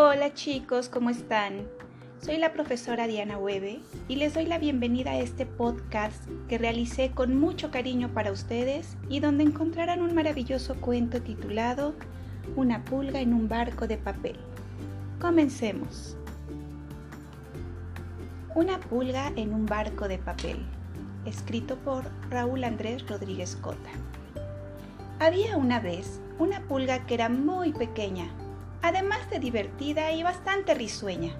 Hola chicos, ¿cómo están? Soy la profesora Diana Hueve y les doy la bienvenida a este podcast que realicé con mucho cariño para ustedes y donde encontrarán un maravilloso cuento titulado Una pulga en un barco de papel. Comencemos. Una pulga en un barco de papel, escrito por Raúl Andrés Rodríguez Cota. Había una vez una pulga que era muy pequeña, además de divertida y bastante risueña.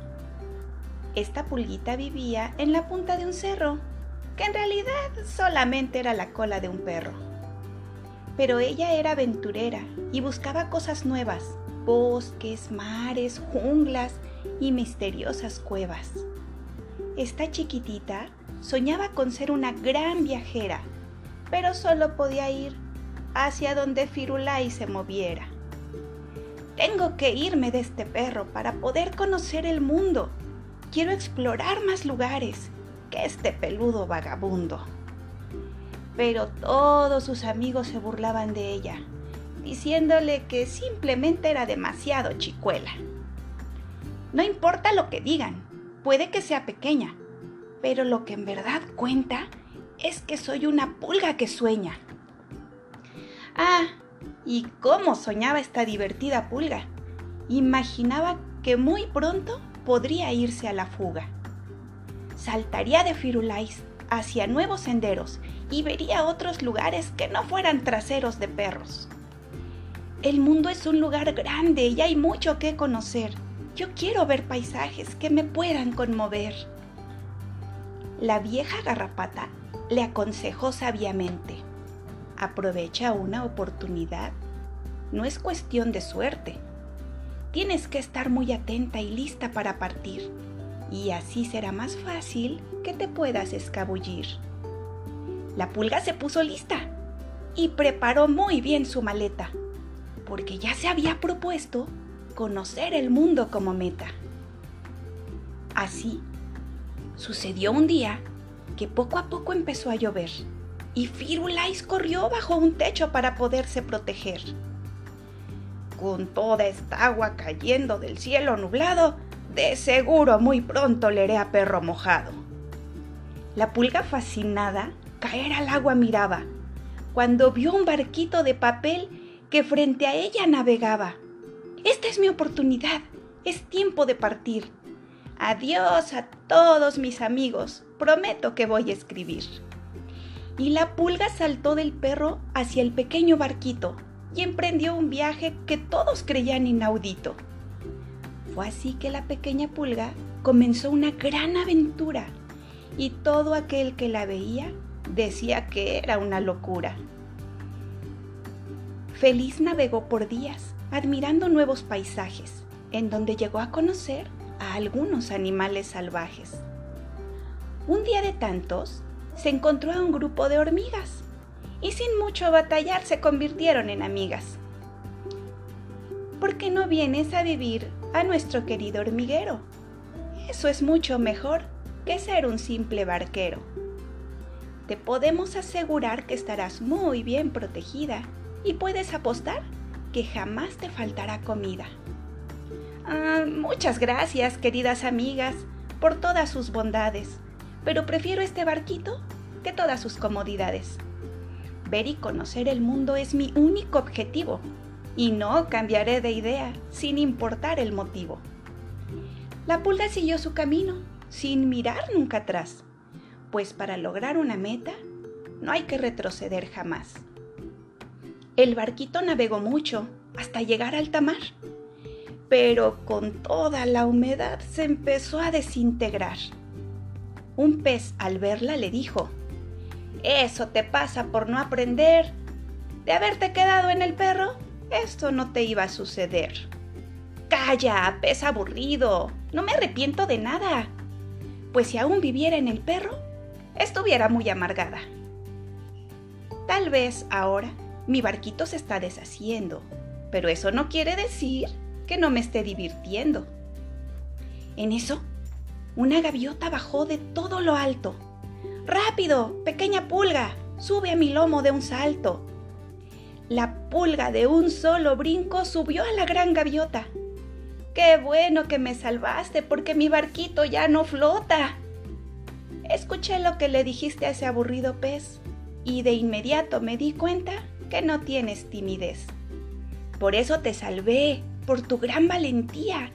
Esta pulguita vivía en la punta de un cerro, que en realidad solamente era la cola de un perro. Pero ella era aventurera y buscaba cosas nuevas, bosques, mares, junglas y misteriosas cuevas. Esta chiquitita soñaba con ser una gran viajera, pero solo podía ir hacia donde Firulai se moviera. Tengo que irme de este perro para poder conocer el mundo. Quiero explorar más lugares que este peludo vagabundo. Pero todos sus amigos se burlaban de ella, diciéndole que simplemente era demasiado chicuela. No importa lo que digan, puede que sea pequeña, pero lo que en verdad cuenta es que soy una pulga que sueña. Ah, ¿y cómo soñaba esta divertida pulga? Imaginaba que muy pronto podría irse a la fuga. Saltaría de Firulais hacia nuevos senderos y vería otros lugares que no fueran traseros de perros. El mundo es un lugar grande y hay mucho que conocer. Yo quiero ver paisajes que me puedan conmover. La vieja garrapata le aconsejó sabiamente aprovecha una oportunidad. No es cuestión de suerte. Tienes que estar muy atenta y lista para partir, y así será más fácil que te puedas escabullir. La pulga se puso lista y preparó muy bien su maleta, porque ya se había propuesto conocer el mundo como meta. Así, sucedió un día que poco a poco empezó a llover y Firulais corrió bajo un techo para poderse proteger. Con toda esta agua cayendo del cielo nublado, de seguro muy pronto le a perro mojado. La pulga fascinada caer al agua miraba, cuando vio un barquito de papel que frente a ella navegaba. Esta es mi oportunidad, es tiempo de partir. Adiós a todos mis amigos, prometo que voy a escribir y la pulga saltó del perro hacia el pequeño barquito y emprendió un viaje que todos creían inaudito. Fue así que la pequeña pulga comenzó una gran aventura y todo aquel que la veía decía que era una locura. Feliz navegó por días, admirando nuevos paisajes, en donde llegó a conocer a algunos animales salvajes. Un día de tantos, se encontró a un grupo de hormigas y sin mucho batallar se convirtieron en amigas. ¿Por qué no vienes a vivir a nuestro querido hormiguero? Eso es mucho mejor que ser un simple barquero. Te podemos asegurar que estarás muy bien protegida y puedes apostar que jamás te faltará comida. Ah, muchas gracias, queridas amigas, por todas sus bondades pero prefiero este barquito que todas sus comodidades. Ver y conocer el mundo es mi único objetivo y no cambiaré de idea sin importar el motivo. La pulga siguió su camino sin mirar nunca atrás, pues para lograr una meta no hay que retroceder jamás. El barquito navegó mucho hasta llegar al alta mar, pero con toda la humedad se empezó a desintegrar un pez al verla le dijo, Eso te pasa por no aprender. De haberte quedado en el perro, esto no te iba a suceder. Calla, pez aburrido, no me arrepiento de nada. Pues si aún viviera en el perro, estuviera muy amargada. Tal vez ahora mi barquito se está deshaciendo, pero eso no quiere decir que no me esté divirtiendo. En eso una gaviota bajó de todo lo alto. ¡Rápido, pequeña pulga! Sube a mi lomo de un salto. La pulga de un solo brinco subió a la gran gaviota, Qué bueno que me salvaste porque mi barquito ya no flota. Escuché lo que le dijiste a ese aburrido pez y de inmediato me di cuenta que no tienes timidez. Por eso te salvé, por tu gran valentía,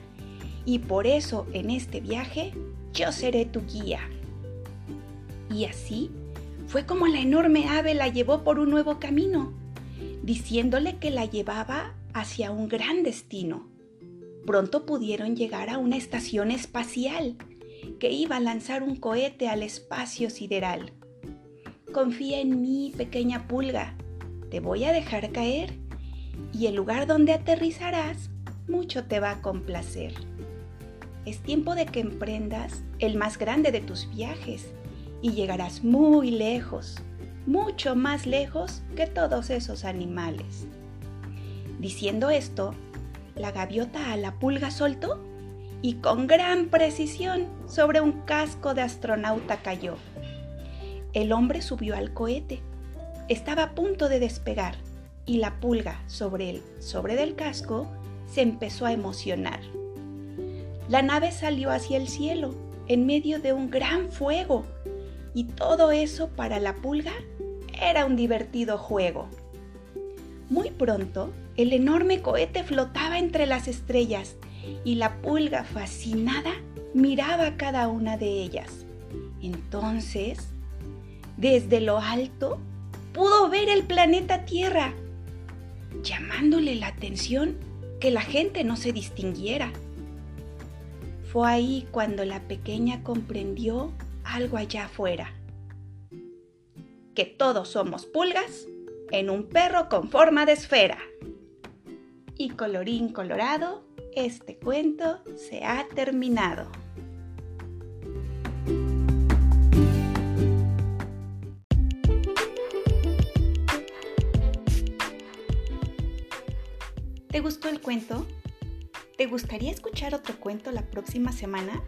y por eso en este viaje yo seré tu guía. Y así fue como la enorme ave la llevó por un nuevo camino, diciéndole que la llevaba hacia un gran destino pronto pudieron llegar a una estación espacial que iba a lanzar un cohete al espacio sideral. Confía en mí, pequeña pulga, te voy a dejar caer y el lugar donde aterrizarás mucho te va a complacer. Es tiempo de que emprendas el más grande de tus viajes y llegarás muy lejos, mucho más lejos que todos esos animales. Diciendo esto, la gaviota a la pulga soltó y con gran precisión sobre un casco de astronauta cayó. El hombre subió al cohete. Estaba a punto de despegar y la pulga sobre el sobre del casco se empezó a emocionar. La nave salió hacia el cielo en medio de un gran fuego y todo eso para la pulga era un divertido juego. Muy pronto el enorme cohete flotaba entre las estrellas y la pulga fascinada miraba cada una de ellas. Entonces, desde lo alto, pudo ver el planeta Tierra, llamándole la atención que la gente no se distinguiera. Fue ahí cuando la pequeña comprendió algo allá afuera. Que todos somos pulgas en un perro con forma de esfera. Y colorín colorado, este cuento se ha terminado. ¿Te gustó el cuento? ¿Te gustaría escuchar otro cuento la próxima semana?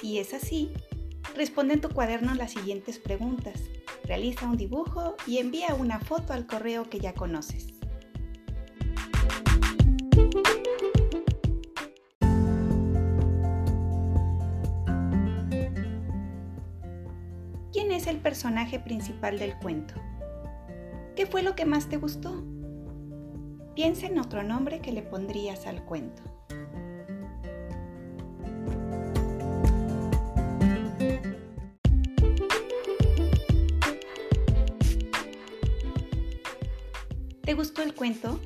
Si es así, responde en tu cuaderno las siguientes preguntas. Realiza un dibujo y envía una foto al correo que ya conoces. ¿Quién es el personaje principal del cuento? ¿Qué fue lo que más te gustó? Piensa en otro nombre que le pondrías al cuento. ¿Te gustó el cuento?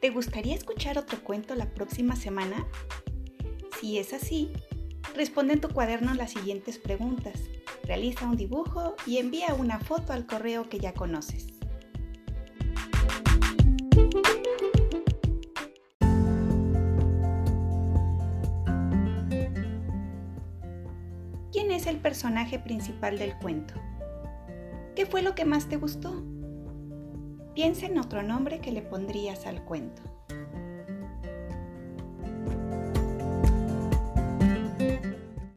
¿Te gustaría escuchar otro cuento la próxima semana? Si es así, responde en tu cuaderno las siguientes preguntas. Realiza un dibujo y envía una foto al correo que ya conoces. Es el personaje principal del cuento? ¿Qué fue lo que más te gustó? Piensa en otro nombre que le pondrías al cuento.